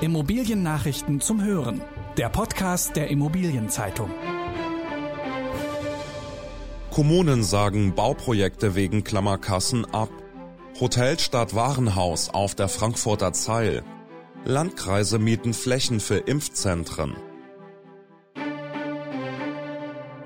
Immobiliennachrichten zum Hören. Der Podcast der Immobilienzeitung. Kommunen sagen Bauprojekte wegen Klammerkassen ab. Hotel statt Warenhaus auf der Frankfurter Zeil. Landkreise mieten Flächen für Impfzentren.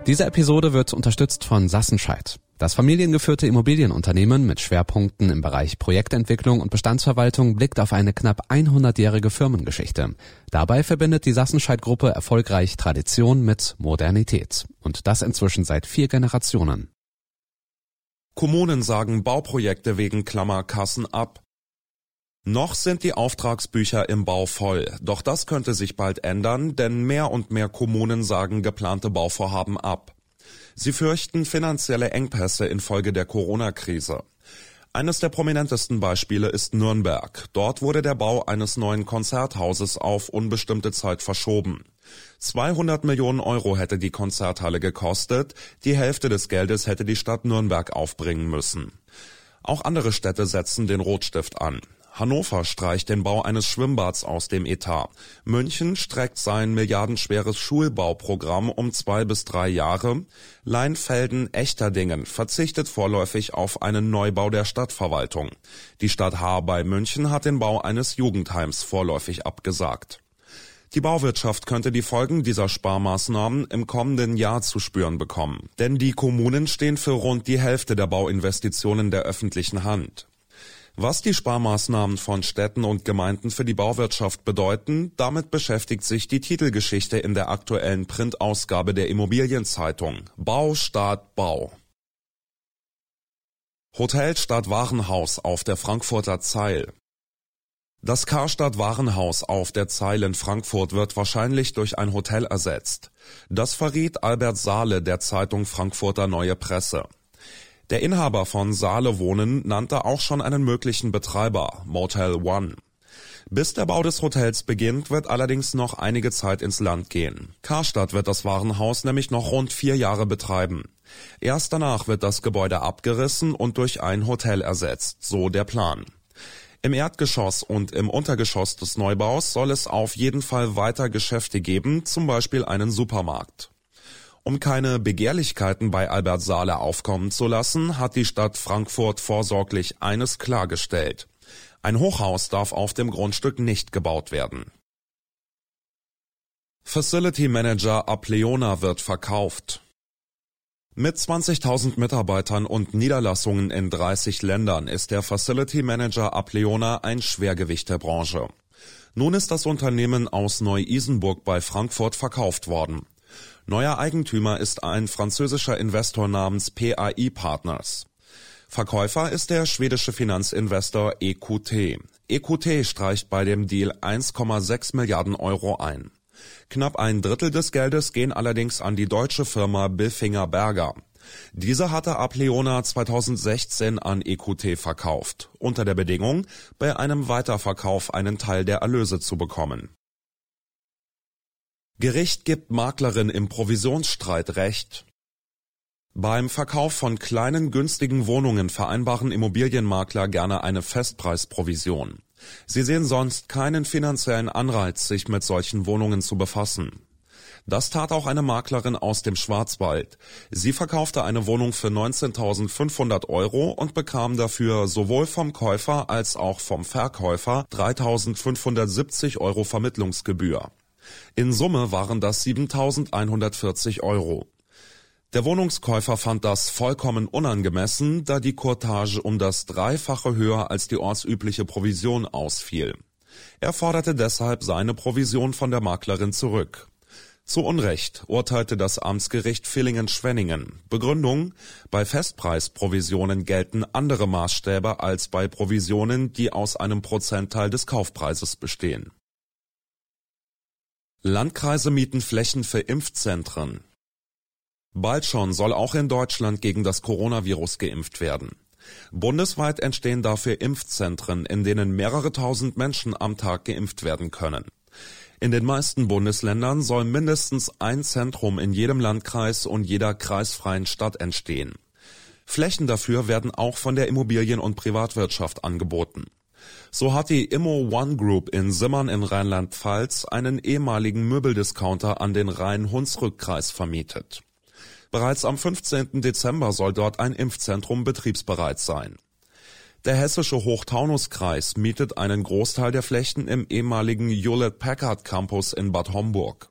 Diese Episode wird unterstützt von Sassenscheid. Das familiengeführte Immobilienunternehmen mit Schwerpunkten im Bereich Projektentwicklung und Bestandsverwaltung blickt auf eine knapp 100-jährige Firmengeschichte. Dabei verbindet die Sassenscheid-Gruppe erfolgreich Tradition mit Modernität. Und das inzwischen seit vier Generationen. Kommunen sagen Bauprojekte wegen Klammerkassen ab. Noch sind die Auftragsbücher im Bau voll, doch das könnte sich bald ändern, denn mehr und mehr Kommunen sagen geplante Bauvorhaben ab. Sie fürchten finanzielle Engpässe infolge der Corona-Krise. Eines der prominentesten Beispiele ist Nürnberg. Dort wurde der Bau eines neuen Konzerthauses auf unbestimmte Zeit verschoben. 200 Millionen Euro hätte die Konzerthalle gekostet, die Hälfte des Geldes hätte die Stadt Nürnberg aufbringen müssen. Auch andere Städte setzen den Rotstift an. Hannover streicht den Bau eines Schwimmbads aus dem Etat. München streckt sein milliardenschweres Schulbauprogramm um zwei bis drei Jahre. Leinfelden-Echterdingen verzichtet vorläufig auf einen Neubau der Stadtverwaltung. Die Stadt Haar bei München hat den Bau eines Jugendheims vorläufig abgesagt. Die Bauwirtschaft könnte die Folgen dieser Sparmaßnahmen im kommenden Jahr zu spüren bekommen. Denn die Kommunen stehen für rund die Hälfte der Bauinvestitionen der öffentlichen Hand. Was die Sparmaßnahmen von Städten und Gemeinden für die Bauwirtschaft bedeuten, damit beschäftigt sich die Titelgeschichte in der aktuellen Printausgabe der Immobilienzeitung. Bau Staat Bau. Hotel statt Warenhaus auf der Frankfurter Zeil. Das Karstadt Warenhaus auf der Zeil in Frankfurt wird wahrscheinlich durch ein Hotel ersetzt. Das verriet Albert Saale der Zeitung Frankfurter Neue Presse. Der Inhaber von Saale Wohnen nannte auch schon einen möglichen Betreiber, Motel One. Bis der Bau des Hotels beginnt, wird allerdings noch einige Zeit ins Land gehen. Karstadt wird das Warenhaus nämlich noch rund vier Jahre betreiben. Erst danach wird das Gebäude abgerissen und durch ein Hotel ersetzt, so der Plan. Im Erdgeschoss und im Untergeschoss des Neubaus soll es auf jeden Fall weiter Geschäfte geben, zum Beispiel einen Supermarkt. Um keine Begehrlichkeiten bei Albert Saale aufkommen zu lassen, hat die Stadt Frankfurt vorsorglich eines klargestellt. Ein Hochhaus darf auf dem Grundstück nicht gebaut werden. Facility Manager Apleona wird verkauft. Mit 20.000 Mitarbeitern und Niederlassungen in 30 Ländern ist der Facility Manager Apleona ein Schwergewicht der Branche. Nun ist das Unternehmen aus Neu-Isenburg bei Frankfurt verkauft worden. Neuer Eigentümer ist ein französischer Investor namens PAI Partners. Verkäufer ist der schwedische Finanzinvestor EQT. EQT streicht bei dem Deal 1,6 Milliarden Euro ein. Knapp ein Drittel des Geldes gehen allerdings an die deutsche Firma Bilfinger Berger. Diese hatte Apleona 2016 an EQT verkauft, unter der Bedingung, bei einem Weiterverkauf einen Teil der Erlöse zu bekommen. Gericht gibt Maklerin im Provisionsstreit Recht. Beim Verkauf von kleinen günstigen Wohnungen vereinbaren Immobilienmakler gerne eine Festpreisprovision. Sie sehen sonst keinen finanziellen Anreiz, sich mit solchen Wohnungen zu befassen. Das tat auch eine Maklerin aus dem Schwarzwald. Sie verkaufte eine Wohnung für 19.500 Euro und bekam dafür sowohl vom Käufer als auch vom Verkäufer 3.570 Euro Vermittlungsgebühr. In Summe waren das 7.140 Euro. Der Wohnungskäufer fand das vollkommen unangemessen, da die Courtage um das Dreifache höher als die ortsübliche Provision ausfiel. Er forderte deshalb seine Provision von der Maklerin zurück. Zu Unrecht urteilte das Amtsgericht Villingen-Schwenningen. Begründung, bei Festpreisprovisionen gelten andere Maßstäbe als bei Provisionen, die aus einem Prozentteil des Kaufpreises bestehen. Landkreise mieten Flächen für Impfzentren. Bald schon soll auch in Deutschland gegen das Coronavirus geimpft werden. Bundesweit entstehen dafür Impfzentren, in denen mehrere tausend Menschen am Tag geimpft werden können. In den meisten Bundesländern soll mindestens ein Zentrum in jedem Landkreis und jeder kreisfreien Stadt entstehen. Flächen dafür werden auch von der Immobilien- und Privatwirtschaft angeboten. So hat die Immo One Group in Simmern in Rheinland-Pfalz einen ehemaligen Möbeldiscounter an den Rhein-Hunsrück-Kreis vermietet. Bereits am 15. Dezember soll dort ein Impfzentrum betriebsbereit sein. Der hessische Hochtaunuskreis mietet einen Großteil der Flächen im ehemaligen Hewlett-Packard Campus in Bad Homburg.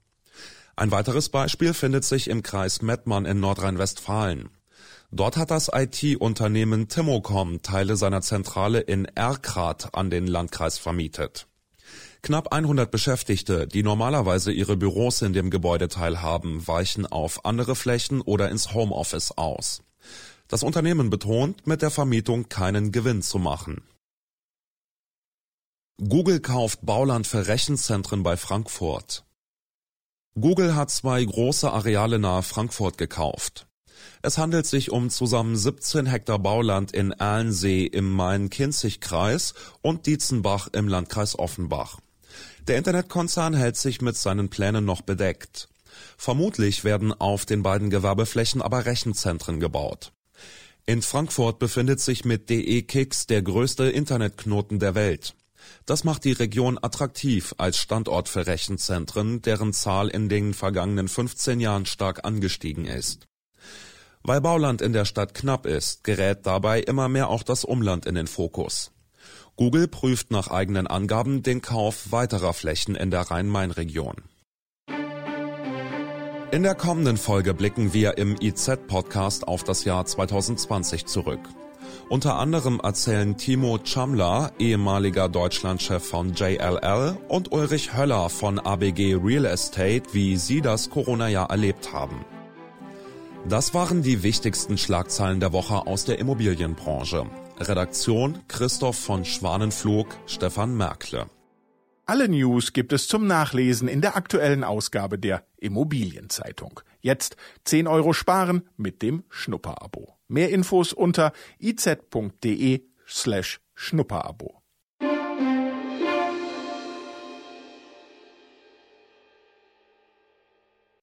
Ein weiteres Beispiel findet sich im Kreis Mettmann in Nordrhein-Westfalen. Dort hat das IT-Unternehmen Timocom Teile seiner Zentrale in Erkrath an den Landkreis vermietet. Knapp 100 Beschäftigte, die normalerweise ihre Büros in dem Gebäudeteil haben, weichen auf andere Flächen oder ins Homeoffice aus. Das Unternehmen betont, mit der Vermietung keinen Gewinn zu machen. Google kauft Bauland für Rechenzentren bei Frankfurt. Google hat zwei große Areale nahe Frankfurt gekauft. Es handelt sich um zusammen 17 Hektar Bauland in Erlensee im Main-Kinzig-Kreis und Dietzenbach im Landkreis Offenbach. Der Internetkonzern hält sich mit seinen Plänen noch bedeckt. Vermutlich werden auf den beiden Gewerbeflächen aber Rechenzentren gebaut. In Frankfurt befindet sich mit DE Kicks der größte Internetknoten der Welt. Das macht die Region attraktiv als Standort für Rechenzentren, deren Zahl in den vergangenen 15 Jahren stark angestiegen ist. Weil Bauland in der Stadt knapp ist, gerät dabei immer mehr auch das Umland in den Fokus. Google prüft nach eigenen Angaben den Kauf weiterer Flächen in der Rhein-Main-Region. In der kommenden Folge blicken wir im IZ-Podcast auf das Jahr 2020 zurück. Unter anderem erzählen Timo Chamler, ehemaliger Deutschlandchef von JLL, und Ulrich Höller von ABG Real Estate, wie sie das Corona-Jahr erlebt haben. Das waren die wichtigsten Schlagzeilen der Woche aus der Immobilienbranche. Redaktion Christoph von Schwanenflug, Stefan Merkle. Alle News gibt es zum Nachlesen in der aktuellen Ausgabe der Immobilienzeitung. Jetzt 10 Euro sparen mit dem Schnupperabo. Mehr Infos unter iz.de slash Schnupperabo.